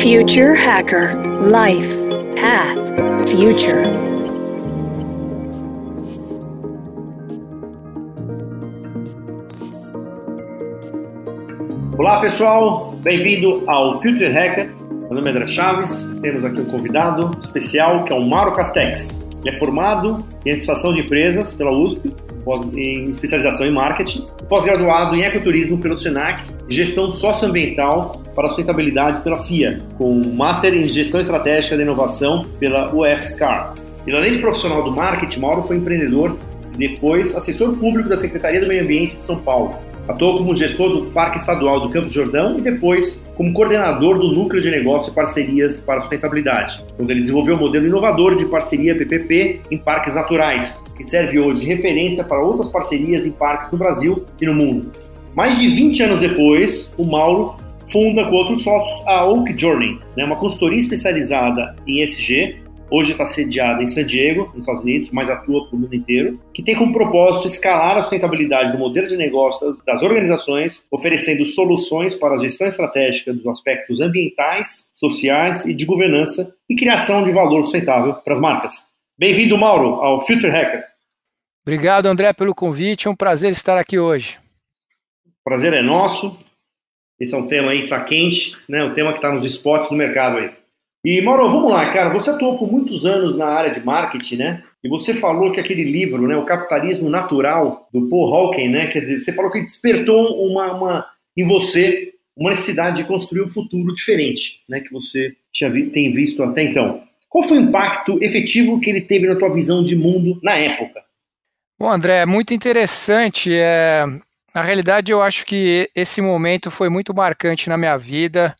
Future Hacker Life Path Future. Olá pessoal, bem-vindo ao Future Hacker. Meu nome é André Chaves, temos aqui um convidado especial que é o Mauro Castex. Ele é formado em administração de empresas pela USP, em especialização em marketing, pós-graduado em ecoturismo pelo SENAC e gestão socioambiental para sustentabilidade pela FIA, com Master em gestão estratégica da inovação pela UFSCar. Ele, além de profissional do marketing, Mauro foi empreendedor e depois assessor público da Secretaria do Meio Ambiente de São Paulo. Atuou como gestor do Parque Estadual do Campos Jordão e depois como coordenador do Núcleo de Negócio e Parcerias para Sustentabilidade, onde ele desenvolveu um modelo inovador de parceria PPP em parques naturais, que serve hoje de referência para outras parcerias em parques no Brasil e no mundo. Mais de 20 anos depois, o Mauro funda com outros sócios a Oak Journey, né, uma consultoria especializada em SG, hoje está sediada em San Diego, nos Estados Unidos, mas atua para o mundo inteiro, que tem como propósito escalar a sustentabilidade do modelo de negócio das organizações, oferecendo soluções para a gestão estratégica dos aspectos ambientais, sociais e de governança e criação de valor sustentável para as marcas. Bem-vindo, Mauro, ao Future Hacker. Obrigado, André, pelo convite. É um prazer estar aqui hoje. O prazer é nosso. Esse é um tema aí tá quente, né? Um tema que está nos spots do mercado aí. E Mauro, vamos lá, cara. Você atuou por muitos anos na área de marketing, né? E você falou que aquele livro, né, o Capitalismo Natural do Paul Hawking, né? Quer dizer, você falou que despertou uma, uma em você uma necessidade de construir um futuro diferente, né? Que você tinha vi, tem visto até então. Qual foi o impacto efetivo que ele teve na tua visão de mundo na época? Bom, André, é muito interessante. É... Na realidade, eu acho que esse momento foi muito marcante na minha vida.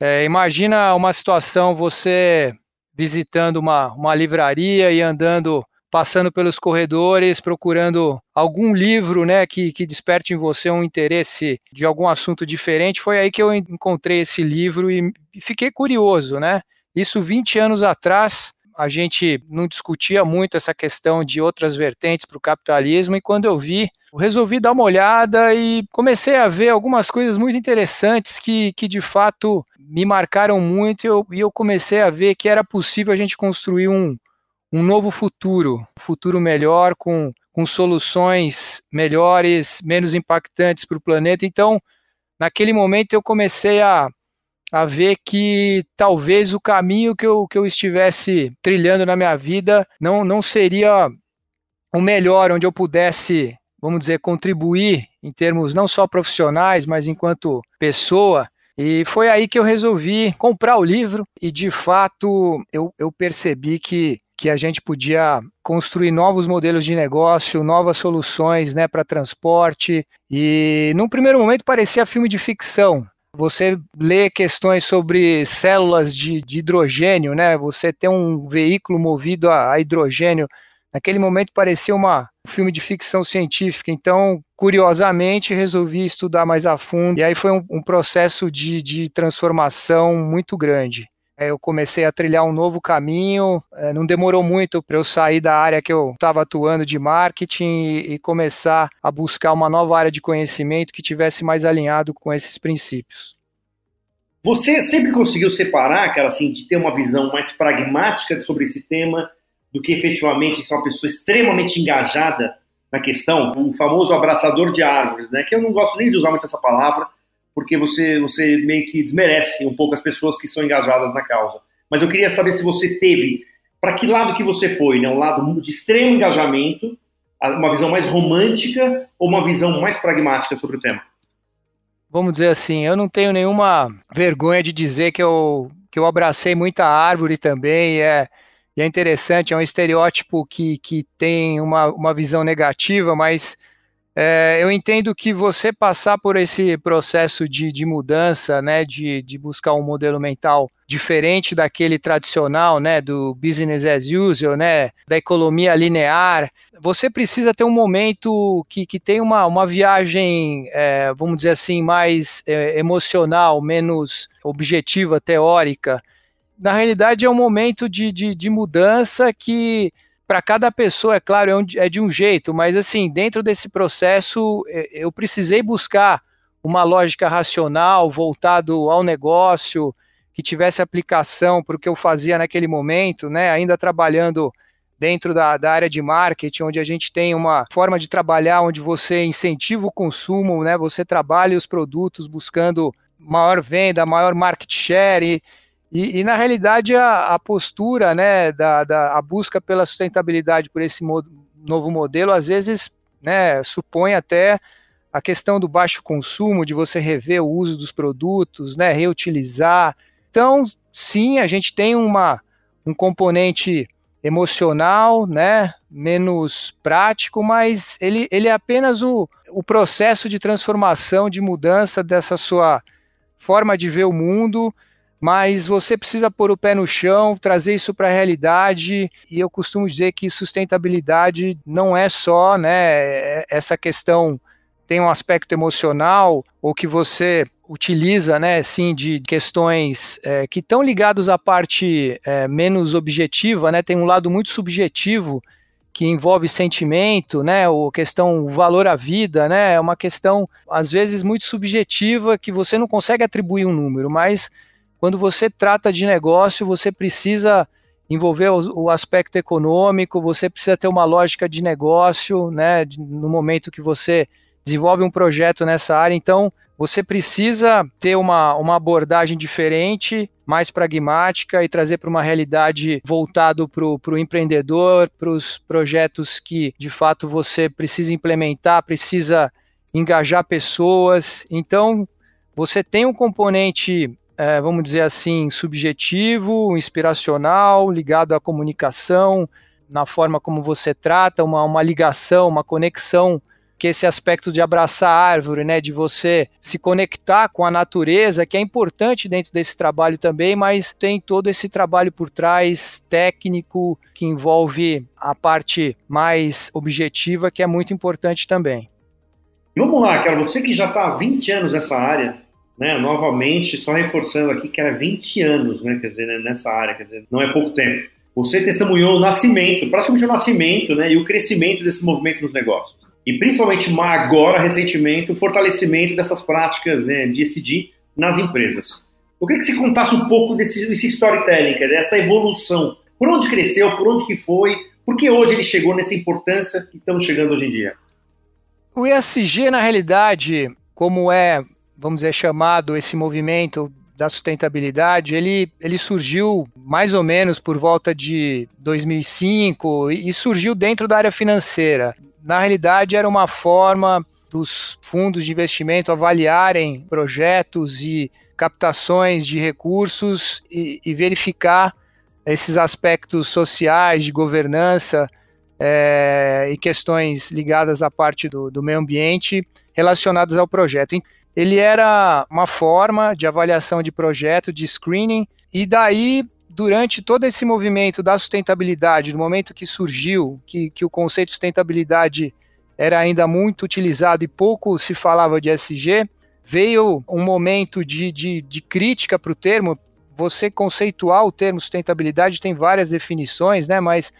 É, imagina uma situação, você visitando uma, uma livraria e andando, passando pelos corredores, procurando algum livro né, que, que desperte em você um interesse de algum assunto diferente. Foi aí que eu encontrei esse livro e, fiquei curioso, né? Isso 20 anos atrás, a gente não discutia muito essa questão de outras vertentes para o capitalismo, e quando eu vi, eu resolvi dar uma olhada e comecei a ver algumas coisas muito interessantes que, que de fato me marcaram muito, e eu, e eu comecei a ver que era possível a gente construir um, um novo futuro, um futuro melhor, com, com soluções melhores, menos impactantes para o planeta. Então, naquele momento, eu comecei a a ver que talvez o caminho que eu, que eu estivesse trilhando na minha vida não, não seria o melhor, onde eu pudesse, vamos dizer, contribuir em termos não só profissionais, mas enquanto pessoa. E foi aí que eu resolvi comprar o livro e, de fato, eu, eu percebi que, que a gente podia construir novos modelos de negócio, novas soluções né, para transporte. E, num primeiro momento, parecia filme de ficção, você lê questões sobre células de, de hidrogênio, né? Você tem um veículo movido a, a hidrogênio. Naquele momento parecia uma, um filme de ficção científica. Então, curiosamente, resolvi estudar mais a fundo. E aí foi um, um processo de, de transformação muito grande. Eu comecei a trilhar um novo caminho. É, não demorou muito para eu sair da área que eu estava atuando de marketing e, e, começar a buscar uma nova área de conhecimento que tivesse mais alinhado com esses princípios. Você sempre conseguiu separar, cara, assim, de ter uma visão mais pragmática sobre esse tema do que efetivamente ser uma pessoa extremamente engajada na questão, o famoso abraçador de árvores, né? Que eu não gosto nem de usar muito essa palavra, porque você, você meio que desmerece um pouco as pessoas que são engajadas na causa. Mas eu queria saber se você teve, para que lado que você foi, né? Um lado de extremo engajamento, uma visão mais romântica ou uma visão mais pragmática sobre o tema? Vamos dizer assim, eu não tenho nenhuma vergonha de dizer que eu, que eu abracei muita árvore também, é, e é interessante, é um estereótipo que, que tem uma, uma visão negativa, mas é, eu entendo que você passar por esse processo de, de mudança, né, de, de buscar um modelo mental diferente daquele tradicional, né, do business as usual, né, da economia linear, você precisa ter um momento que, que tem uma, uma viagem, é, vamos dizer assim, mais é, emocional, menos objetiva, teórica. Na realidade, é um momento de, de, de mudança que para cada pessoa, é claro, é, um, é, de um jeito, mas assim, dentro desse processo, é, eu precisei buscar uma lógica racional voltado ao negócio. que tivesse aplicação para o que eu fazia naquele momento, né? Ainda trabalhando dentro da, da, área de marketing, onde a gente tem uma forma de trabalhar onde você incentiva o consumo, né? Você trabalha os produtos buscando maior venda, maior market share e, e, e na realidade a, a postura, né, da, da, a busca pela sustentabilidade por esse novo modelo, às vezes, né, supõe até a questão do baixo consumo, de você rever o uso dos produtos, né, reutilizar. Então, sim, a gente tem uma, um componente emocional, né, menos prático, mas ele, ele é apenas o, o processo de transformação, de mudança dessa sua forma de ver o mundo, mas você precisa pôr o pé no chão, trazer isso para a realidade, e eu costumo dizer que sustentabilidade não é só né, essa questão tem um aspecto emocional ou que você utiliza, né, assim, de questões é, que estão ligados à parte é, menos objetiva, né, tem um lado muito subjetivo que envolve sentimento, né, ou questão valor à vida, né, é uma questão às vezes muito subjetiva que você não consegue atribuir um número, mas quando você trata de negócio, você precisa envolver o, aspecto econômico, você precisa ter uma lógica de negócio, né, no momento que você desenvolve um projeto nessa área, então você precisa ter uma, uma abordagem diferente, mais pragmática e trazer para uma realidade voltado para o empreendedor, para os projetos que de fato você precisa implementar, precisa engajar pessoas. Então, você tem um componente, é, vamos dizer assim, subjetivo, inspiracional, ligado à comunicação, na forma como você trata, uma, uma ligação, uma conexão que esse aspecto de abraçar a árvore, né, de você se conectar com a natureza, que é importante dentro desse trabalho também, mas tem todo esse trabalho por trás técnico que envolve a parte mais objetiva, que é muito importante também. Vamos lá, cara, você que já está há 20 anos nessa área, né, novamente, só reforçando aqui que era 20 anos, né, quer dizer, né, nessa área, quer dizer, não é pouco tempo. Você testemunhou o nascimento, praticamente o nascimento, né, e o crescimento desse movimento nos negócios e principalmente agora, recentemente, o fortalecimento dessas práticas né, de ESG nas empresas. Eu queria que você contasse um pouco desse, desse storytelling, dessa evolução. Por onde cresceu, por onde que foi, por que hoje ele chegou nessa importância que estamos chegando hoje em dia? O ESG, na realidade, como é, vamos dizer, chamado esse movimento da sustentabilidade, ele, ele surgiu mais ou menos por volta de 2005 e surgiu dentro da área financeira na realidade era uma forma dos fundos de investimento avaliarem projetos e captações de recursos e, e verificar esses aspectos sociais de governança é, e questões ligadas à parte do, do meio ambiente relacionadas ao projeto. Ele era uma forma de avaliação de projeto, de screening, e daí durante todo esse movimento da sustentabilidade, no momento que surgiu, que, que o conceito de sustentabilidade era ainda muito utilizado e pouco se falava de SG, veio um momento de, de, de crítica para o termo. Você conceituar o termo sustentabilidade tem várias definições, né? Mas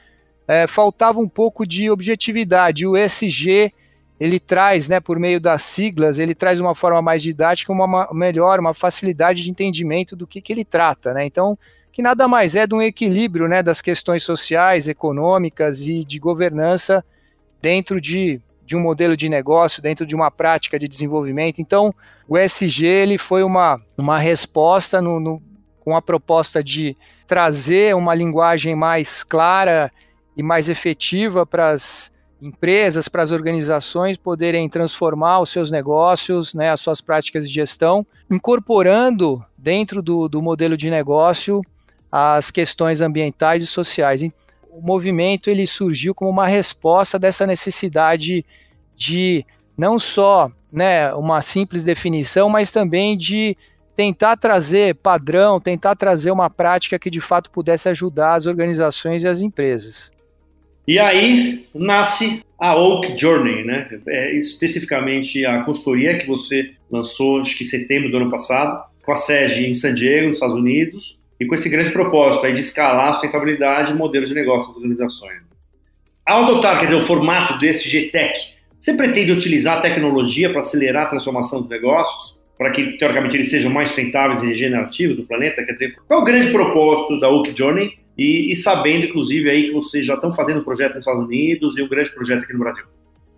é, faltava um pouco de objetividade. O ESG ele traz, né, por meio das siglas, ele traz uma forma mais didática, uma, melhor, uma facilidade de entendimento do que, que ele trata, né? Então, que nada mais é de um equilíbrio né, das questões sociais, econômicas e de governança dentro de, de um modelo de negócio, dentro de uma prática de desenvolvimento. Então, o ESG ele foi uma, uma resposta no, no, com a proposta de trazer uma linguagem mais clara e mais efetiva para as empresas, para as organizações poderem transformar os seus negócios, né, as suas práticas de gestão, incorporando dentro do, do modelo de negócio as questões ambientais e sociais. O movimento ele surgiu como uma resposta dessa necessidade de não só né, uma simples definição, mas também de tentar trazer padrão, tentar trazer uma prática que de fato pudesse ajudar as organizações e as empresas. E aí nasce a Oak Journey, né? É, especificamente a consultoria que você lançou, acho que em setembro do ano passado, com a sede em San Diego, nos Estados Unidos, e com esse grande propósito aí de escalar a sustentabilidade e modelos de negócio das organizações. Ao adotar, quer dizer, o formato do ESG Tech, você pretende utilizar a tecnologia para acelerar a transformação dos negócios? Para que, teoricamente, eles sejam mais sustentáveis e regenerativos do planeta? Quer dizer, qual é o grande propósito da Oak Journey? E, e sabendo, inclusive, aí que vocês já estão fazendo um projeto nos Estados Unidos e um grande projeto aqui no Brasil.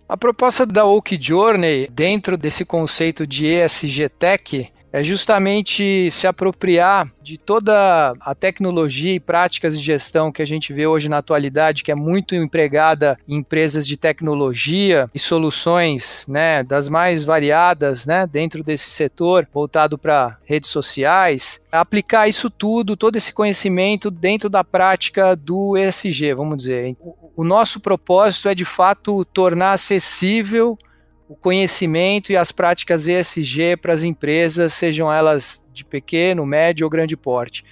A proposta da Oak Journey, dentro desse conceito de ESG Tech, é justamente se apropriar de toda a tecnologia e práticas de gestão que a gente vê hoje na atualidade, que é muito empregada em empresas de tecnologia e soluções né, das mais variadas né, dentro desse setor, voltado para redes sociais, aplicar isso tudo, todo esse conhecimento dentro da prática do ESG, vamos dizer. O, o nosso propósito é de fato tornar acessível o conhecimento e as práticas ESG para as empresas, sejam elas de pequeno, médio ou grande porte.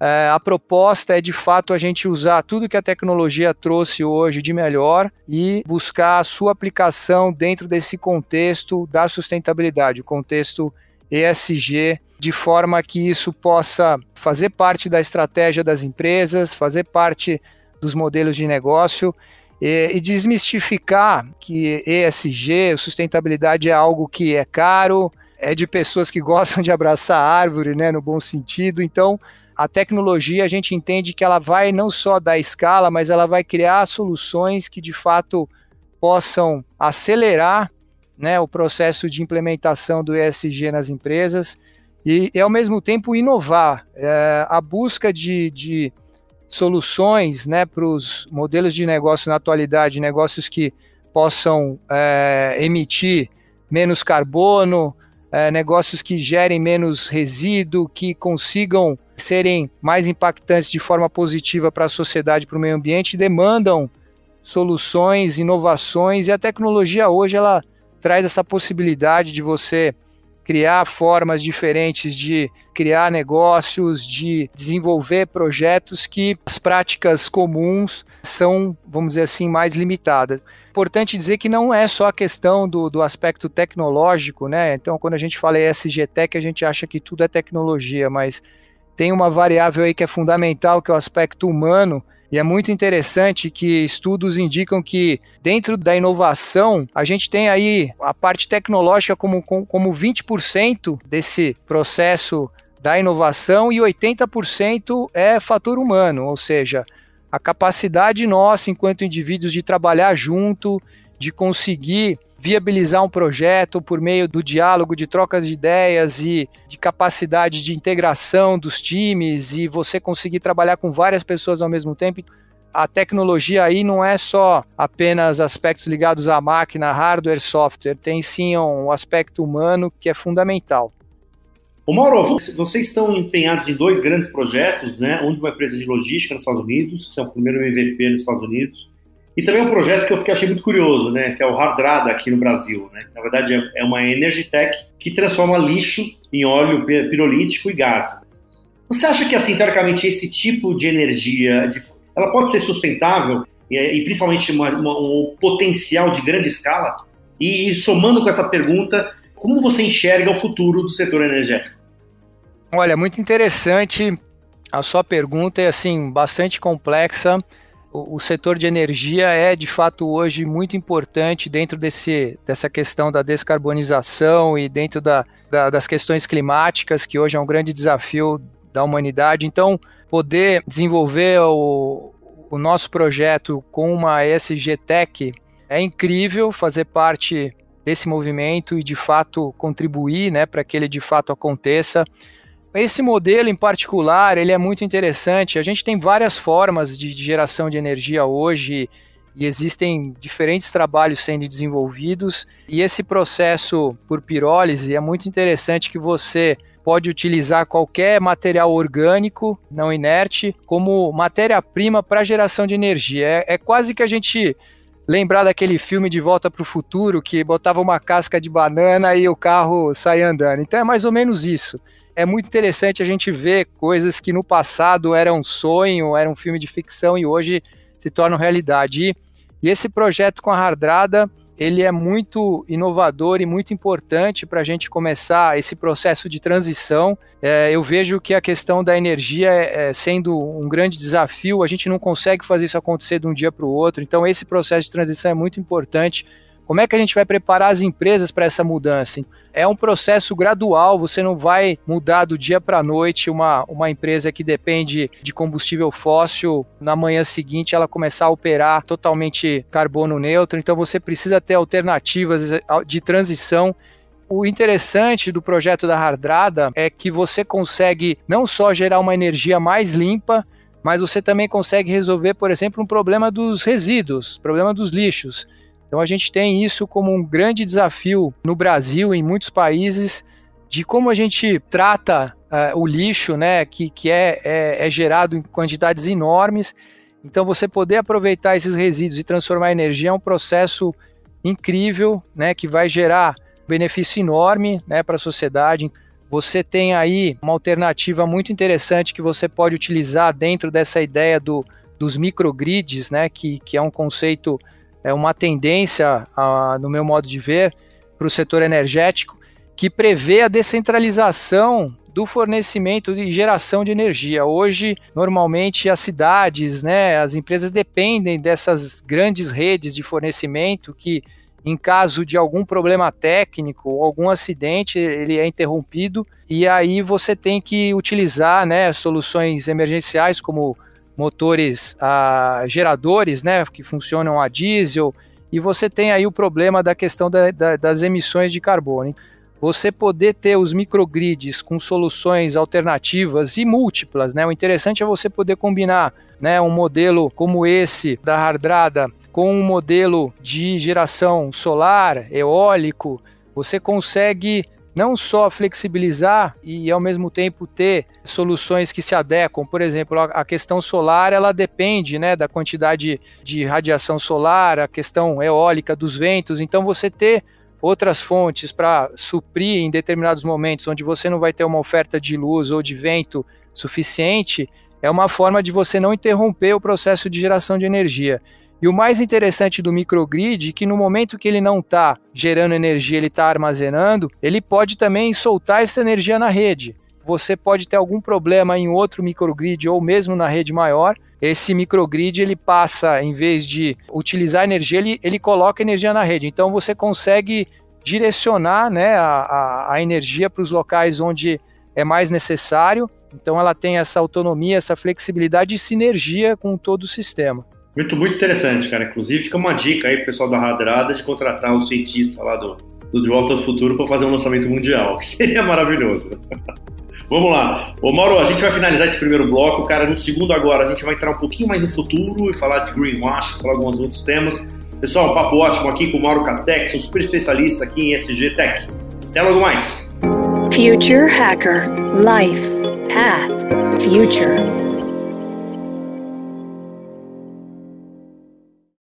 É, a proposta é de fato a gente usar tudo que a tecnologia trouxe hoje de melhor e buscar a sua aplicação dentro desse contexto da sustentabilidade, o contexto ESG, de forma que isso possa fazer parte da estratégia das empresas, fazer parte dos modelos de negócio e, e desmistificar que ESG, sustentabilidade é algo que é caro, é de pessoas que gostam de abraçar árvore, né, no bom sentido. Então, a tecnologia a gente entende que ela vai não só dar escala, mas ela vai criar soluções que de fato possam acelerar né, o processo de implementação do ESG nas empresas e, e ao mesmo tempo inovar. É, a busca de, de soluções né, para os modelos de negócio na atualidade, negócios que possam é, emitir menos carbono, é, negócios que gerem menos resíduo, que consigam serem mais impactantes de forma positiva para a sociedade, para o meio ambiente, demandam soluções, inovações e a tecnologia hoje ela traz essa possibilidade de você criar formas diferentes de criar negócios, de desenvolver projetos que as práticas comuns são, vamos dizer assim, mais limitadas. Importante dizer que não é só a questão do, do aspecto tecnológico, né? Então, quando a gente fala ESG Tech, a gente acha que tudo é tecnologia, mas tem uma variável aí que é fundamental, que é o aspecto humano, e é muito interessante que estudos indicam que dentro da inovação, a gente tem aí a parte tecnológica como, como 20% desse processo da inovação e 80% é fator humano, ou seja, a capacidade nossa enquanto indivíduos de trabalhar junto, de conseguir viabilizar um projeto por meio do diálogo, de trocas de ideias e de capacidade de integração dos times e você conseguir trabalhar com várias pessoas ao mesmo tempo. A tecnologia aí não é só apenas aspectos ligados à máquina, hardware, software, tem sim um aspecto humano que é fundamental. Ô Mauro, vocês estão empenhados em dois grandes projetos, né? Um de uma empresa de logística nos Estados Unidos, que é o primeiro MVP nos Estados Unidos, e também um projeto que eu fiquei, achei muito curioso, né, que é o Hardrada aqui no Brasil. Né? Na verdade, é, é uma energy tech que transforma lixo em óleo pirolítico e gás. Você acha que, assim, teoricamente, esse tipo de energia, ela pode ser sustentável e, e principalmente uma, uma, um potencial de grande escala? E, e somando com essa pergunta, como você enxerga o futuro do setor energético? Olha, muito interessante. A sua pergunta é assim bastante complexa o, setor de energia é de fato hoje muito importante dentro desse, dessa questão da descarbonização e dentro da, da, das questões climáticas, que hoje é um grande desafio da humanidade. Então, poder desenvolver o, o nosso projeto com uma ESG Tech é incrível fazer parte desse movimento e de fato contribuir né, para que ele de fato aconteça. Esse modelo em particular, ele é muito interessante. A gente tem várias formas de geração de energia hoje e existem diferentes trabalhos sendo desenvolvidos. E esse processo por pirólise é muito interessante que você pode utilizar qualquer material orgânico não inerte como matéria-prima para geração de energia. É, é quase que a gente lembrar daquele filme De Volta para o Futuro que botava uma casca de banana e o carro saia andando. Então é mais ou menos isso é muito interessante a gente ver coisas que no passado eram sonho, era um filme de ficção e hoje se tornam realidade. E, e esse projeto com a Hardrada, ele é muito inovador e muito importante para a gente começar esse processo de transição. É, eu vejo que a questão da energia é, é, sendo um grande desafio, a gente não consegue fazer isso acontecer de um dia para o outro. Então, esse processo de transição é muito importante Como é que a gente vai preparar as empresas para essa mudança? É um processo gradual, você não vai mudar do dia para a noite uma, uma empresa que depende de combustível fóssil, na manhã seguinte ela começar a operar totalmente carbono neutro, então você precisa ter alternativas de transição o interessante do projeto da Hardrada é que você consegue não só gerar uma energia mais limpa, mas você também consegue resolver, por exemplo, um problema dos resíduos, problema dos lixos. Então a gente tem isso como um grande desafio no Brasil, em muitos países, de como a gente trata uh, o lixo, né, que, que é, é, é gerado em quantidades enormes. Então você poder aproveitar esses resíduos e transformar energia é um processo incrível, né, que vai gerar benefício enorme, né, para a sociedade. Você tem aí uma alternativa muito interessante que você pode utilizar dentro dessa ideia do, dos microgrids, né, que, que é um conceito é uma tendência, a, no meu modo de ver, para o setor energético, que prevê a descentralização do fornecimento e geração de energia. Hoje, normalmente, as cidades, né, as empresas dependem dessas grandes redes de fornecimento que, em caso de algum problema técnico ou algum acidente, ele é interrompido e aí você tem que utilizar né, soluções emergenciais como motores a geradores, né, que funcionam a diesel, e você tem aí o problema da questão da, da, das emissões de carbono. Você poder ter os microgrids com soluções alternativas e múltiplas, né? O interessante é você poder combinar, né, um modelo como esse da Hardrada com um modelo de geração solar, eólico. Você consegue não só flexibilizar e ao mesmo tempo ter soluções que se adequam. Por exemplo, a questão solar ela depende né, da quantidade de radiação solar, a questão eólica dos ventos. Então você ter outras fontes para suprir em determinados momentos onde você não vai ter uma oferta de luz ou de vento suficiente é uma forma de você não interromper o processo de geração de energia. E o mais interessante do microgrid é que no momento que ele não está gerando energia, ele está armazenando, ele pode também soltar essa energia na rede. Você pode ter algum problema em outro microgrid ou mesmo na rede maior. Esse microgrid ele passa, em vez de utilizar energia, ele, ele coloca energia na rede. Então você consegue direcionar né, a, a, a energia para os locais onde é mais necessário. Então ela tem essa autonomia, essa flexibilidade e sinergia com todo o sistema. Muito, muito interessante, cara. Inclusive, fica uma dica aí pro pessoal da Radrada de contratar um cientista lá do, do De Volta ao Futuro para fazer um lançamento mundial, que seria maravilhoso. Vamos lá. Ô Mauro, a gente vai finalizar esse primeiro bloco, cara. No segundo agora, a gente vai entrar um pouquinho mais no futuro e falar de greenwash, falar alguns outros temas. Pessoal, um papo ótimo aqui com o Mauro Castex, um super especialista aqui em SG Tech. Até logo mais. Future Hacker. Life. Path. Future.